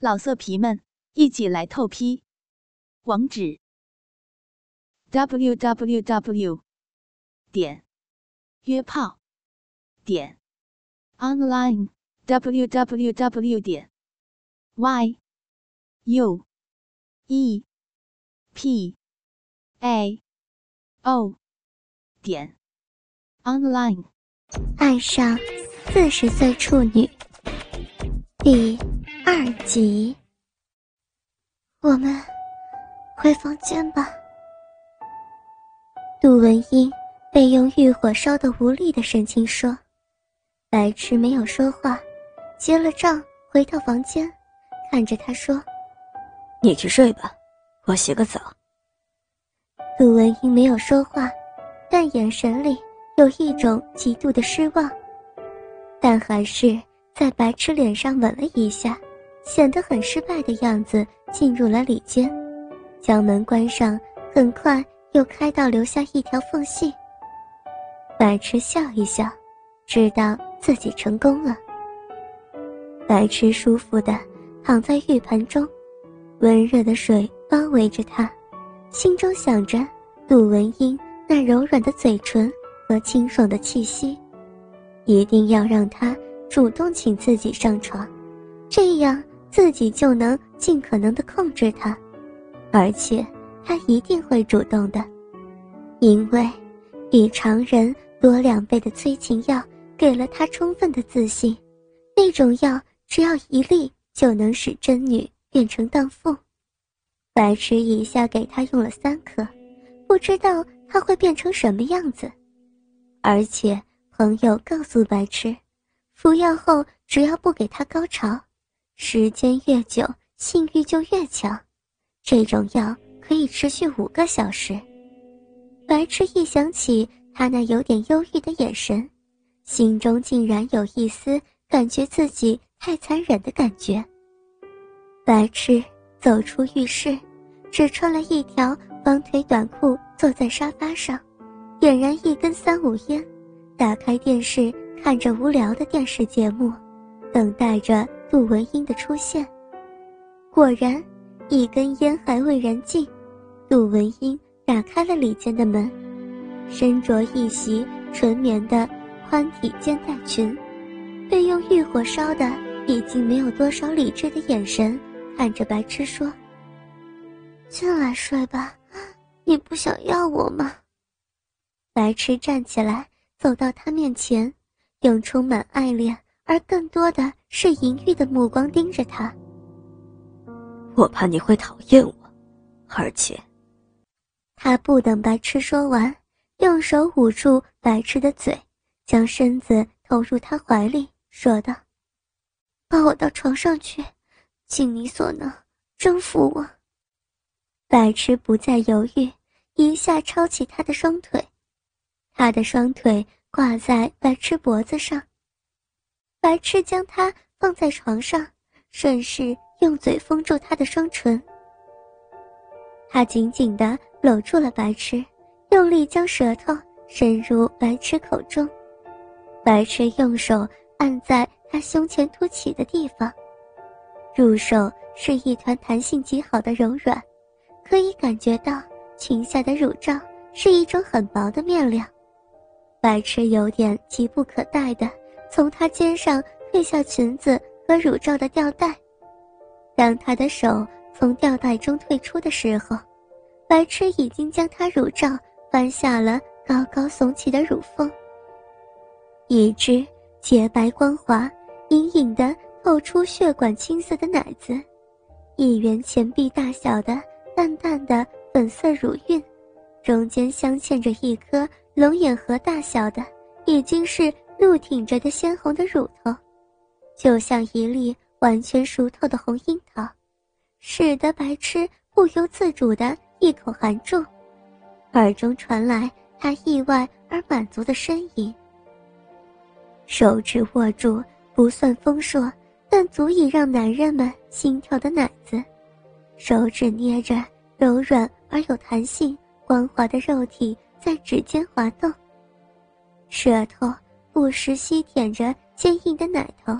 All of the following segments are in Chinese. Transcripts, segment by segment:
老色皮们，一起来透批！网址：w w w 点约炮点 online w w w 点 y u e p a o 点 online。爱上四十岁处女，第。二集，我们回房间吧。杜文英被用欲火烧得无力的神情说：“白痴没有说话，结了账回到房间，看着他说：‘你去睡吧，我洗个澡。’”杜文英没有说话，但眼神里有一种极度的失望，但还是在白痴脸上吻了一下。显得很失败的样子，进入了里间，将门关上，很快又开到留下一条缝隙。白痴笑一笑，知道自己成功了。白痴舒服的躺在浴盆中，温热的水包围着他，心中想着杜文英那柔软的嘴唇和清爽的气息，一定要让他主动请自己上床，这样。自己就能尽可能的控制他，而且他一定会主动的，因为比常人多两倍的催情药给了他充分的自信。那种药只要一粒就能使真女变成荡妇。白痴一下给他用了三颗，不知道他会变成什么样子。而且朋友告诉白痴，服药后只要不给他高潮。时间越久，性欲就越强。这种药可以持续五个小时。白痴一想起他那有点忧郁的眼神，心中竟然有一丝感觉自己太残忍的感觉。白痴走出浴室，只穿了一条方腿短裤，坐在沙发上，点燃一根三五烟，打开电视，看着无聊的电视节目，等待着。杜文英的出现，果然，一根烟还未燃尽，杜文英打开了里间的门，身着一袭纯棉的宽体肩带裙，被用欲火烧的已经没有多少理智的眼神看着白痴说：“进来睡吧，你不想要我吗？”白痴站起来走到他面前，用充满爱恋。而更多的是淫欲的目光盯着他。我怕你会讨厌我，而且，他不等白痴说完，用手捂住白痴的嘴，将身子投入他怀里，说道：“抱我到床上去，尽你所能征服我。”白痴不再犹豫，一下抄起他的双腿，他的双腿挂在白痴脖子上。白痴将他放在床上，顺势用嘴封住他的双唇。他紧紧地搂住了白痴，用力将舌头伸入白痴口中。白痴用手按在他胸前凸起的地方，入手是一团弹性极好的柔软，可以感觉到裙下的乳罩是一种很薄的面料。白痴有点急不可待的。从她肩上褪下裙子和乳罩的吊带，当她的手从吊带中退出的时候，白痴已经将她乳罩翻下了高高耸起的乳峰。一只洁白光滑、隐隐的透出血管青色的奶子，一圆钱币大小的淡淡的粉色乳晕，中间镶嵌着一颗龙眼核大小的，已经是。露挺着的鲜红的乳头，就像一粒完全熟透的红樱桃，使得白痴不由自主的一口含住，耳中传来他意外而满足的呻吟。手指握住不算丰硕，但足以让男人们心跳的奶子，手指捏着柔软而有弹性、光滑的肉体在指尖滑动，舌头。不时吸舔着坚硬的奶头，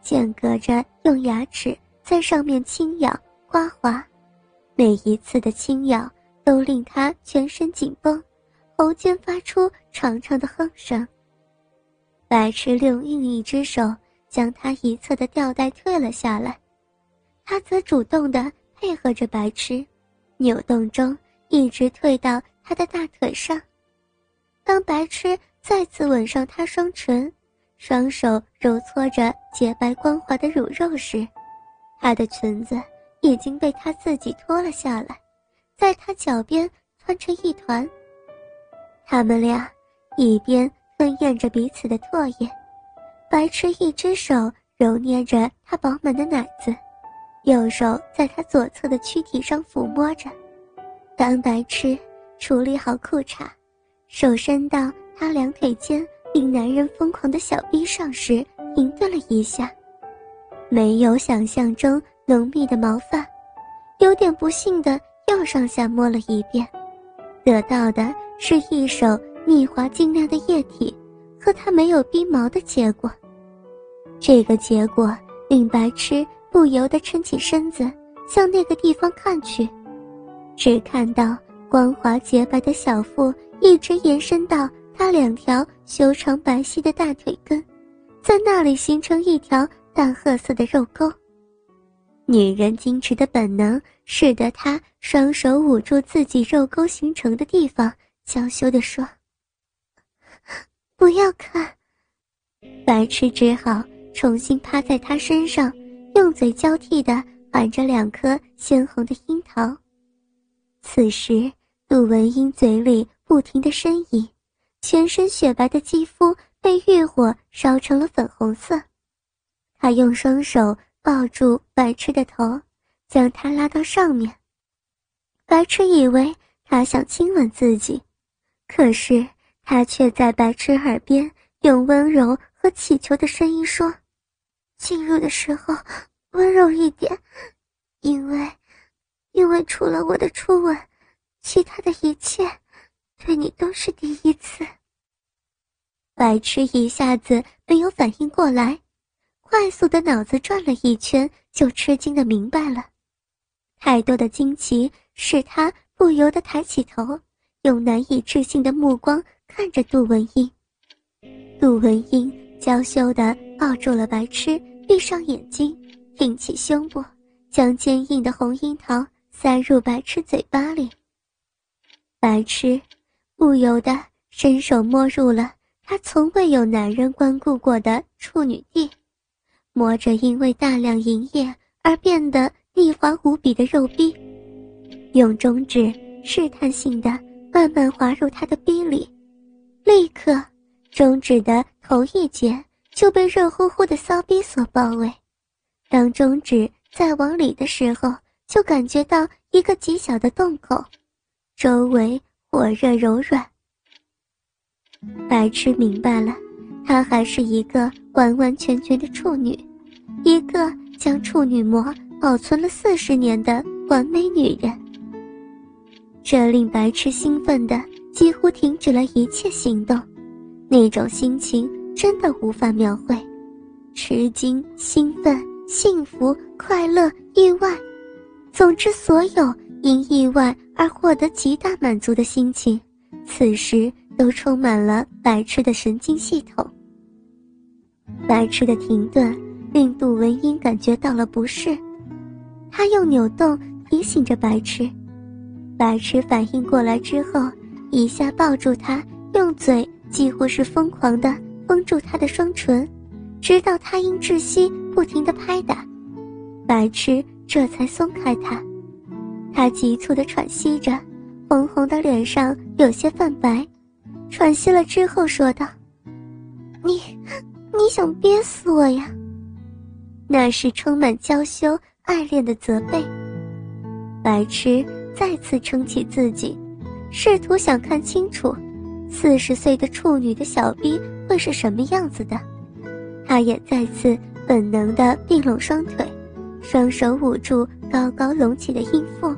间隔着用牙齿在上面轻咬、刮滑，每一次的轻咬都令他全身紧绷，喉间发出长长的哼声。白痴用另一只手将他一侧的吊带退了下来，他则主动的配合着白痴，扭动中一直退到他的大腿上。当白痴再次吻上他双唇，双手揉搓着洁白光滑的乳肉时，她的裙子已经被他自己脱了下来，在他脚边团成一团。他们俩一边吞咽着彼此的唾液，白痴一只手揉捏着他饱满的奶子，右手在他左侧的躯体上抚摸着。当白痴处理好裤衩，手伸到他两腿间。令男人疯狂的小臂上时，停顿了一下，没有想象中浓密的毛发，有点不幸的又上下摸了一遍，得到的是一手腻滑晶亮的液体，和他没有逼毛的结果。这个结果令白痴不由得撑起身子，向那个地方看去，只看到光滑洁白的小腹一直延伸到。他两条修长白皙的大腿根，在那里形成一条淡褐色的肉沟。女人矜持的本能使得她双手捂住自己肉沟形成的地方，娇羞地说：“不要看。”白痴只好重新趴在他身上，用嘴交替地含着两颗鲜红的樱桃。此时，杜文英嘴里不停地呻吟。全身雪白的肌肤被欲火烧成了粉红色，他用双手抱住白痴的头，将他拉到上面。白痴以为他想亲吻自己，可是他却在白痴耳边用温柔和乞求的声音说：“进入的时候温柔一点，因为，因为除了我的初吻，其他的一切。”对你都是第一次。白痴一下子没有反应过来，快速的脑子转了一圈，就吃惊的明白了。太多的惊奇使他不由得抬起头，用难以置信的目光看着杜文英。杜文英娇羞的抱住了白痴，闭上眼睛，挺起胸部，将坚硬的红樱桃塞入白痴嘴巴里。白痴。不由得伸手摸入了他从未有男人光顾过的处女地，摸着因为大量营液而变得腻滑无比的肉壁，用中指试探性的慢慢滑入他的逼里，立刻，中指的头一节就被热乎乎的骚逼所包围。当中指再往里的时候，就感觉到一个极小的洞口，周围。火热柔软，白痴明白了，她还是一个完完全全的处女，一个将处女膜保存了四十年的完美女人。这令白痴兴奋的几乎停止了一切行动，那种心情真的无法描绘，吃惊、兴奋、幸福、快乐、意外，总之所有。因意外而获得极大满足的心情，此时都充满了白痴的神经系统。白痴的停顿令杜文英感觉到了不适，他用扭动提醒着白痴。白痴反应过来之后，一下抱住他，用嘴几乎是疯狂的封住他的双唇，直到他因窒息不停的拍打，白痴这才松开他。他急促地喘息着，红红的脸上有些泛白，喘息了之后说道：“你，你想憋死我呀？”那是充满娇羞爱恋的责备。白痴再次撑起自己，试图想看清楚，四十岁的处女的小逼会是什么样子的。他也再次本能地并拢双腿。双手捂住高高隆起的阴腹，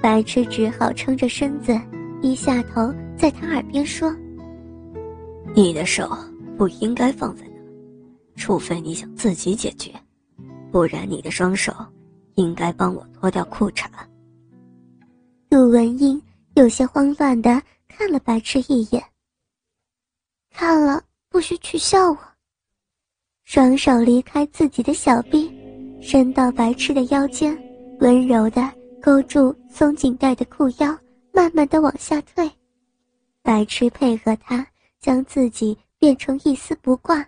白痴只好撑着身子，低下头，在他耳边说：“你的手不应该放在那，除非你想自己解决。不然你的双手应该帮我脱掉裤衩。陆文英有些慌乱的看了白痴一眼。看了，不许取笑我。双手离开自己的小臂，伸到白痴的腰间，温柔的勾住松紧带的裤腰，慢慢的往下退。白痴配合他，将自己变成一丝不挂，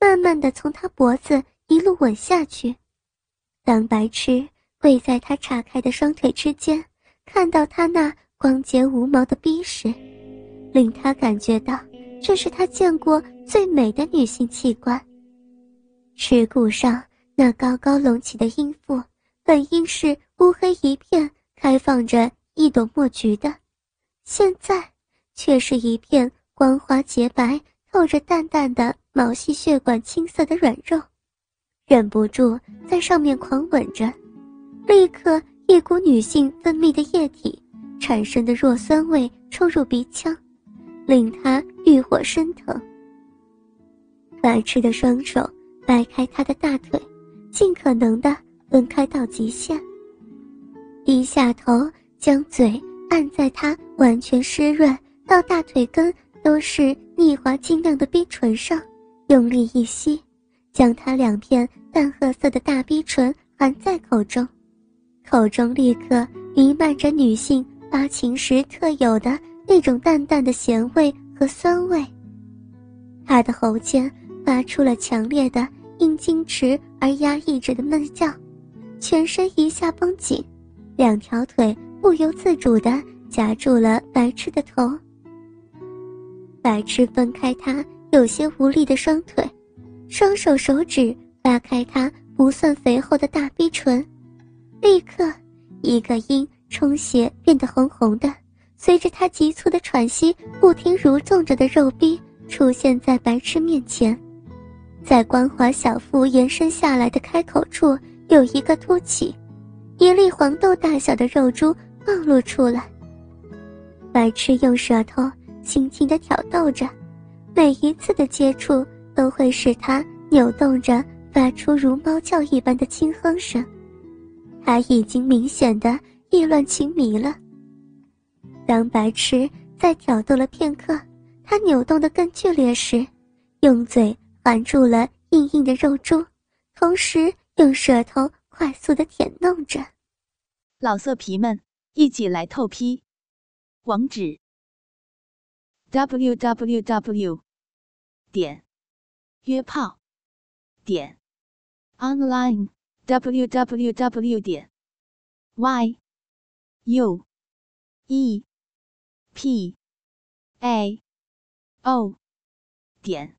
慢慢的从他脖子一路吻下去。当白痴跪在他岔开的双腿之间。看到他那光洁无毛的逼时，令他感觉到这是他见过最美的女性器官。耻骨上那高高隆起的阴腹，本应是乌黑一片，开放着一朵墨菊的，现在却是一片光滑洁白、透着淡淡的毛细血管青色的软肉，忍不住在上面狂吻着，立刻。一股女性分泌的液体产生的弱酸味冲入鼻腔，令他欲火升腾。白痴的双手掰开他的大腿，尽可能的分开到极限。低下头，将嘴按在他完全湿润到大腿根都是腻滑晶亮的逼唇上，用力一吸，将他两片淡褐色的大逼唇含在口中。口中立刻弥漫着女性发情时特有的那种淡淡的咸味和酸味。他的喉间发出了强烈的因矜持而压抑着的闷叫，全身一下绷紧，两条腿不由自主地夹住了白痴的头。白痴分开他有些无力的双腿，双手手指拉开他不算肥厚的大逼唇。立刻，一个因充血变得红红的，随着他急促的喘息不停蠕动着的肉逼出现在白痴面前，在光滑小腹延伸下来的开口处有一个凸起，一粒黄豆大小的肉珠暴露出来。白痴用舌头轻轻地挑逗着，每一次的接触都会使他扭动着，发出如猫叫一般的轻哼声。他已经明显的意乱情迷了。当白痴在挑逗了片刻，他扭动的更剧烈时，用嘴含住了硬硬的肉珠，同时用舌头快速的舔弄着。老色皮们，一起来透批！网址：w w w. 点约炮点 online。www 点 y u e p a o 点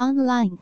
online。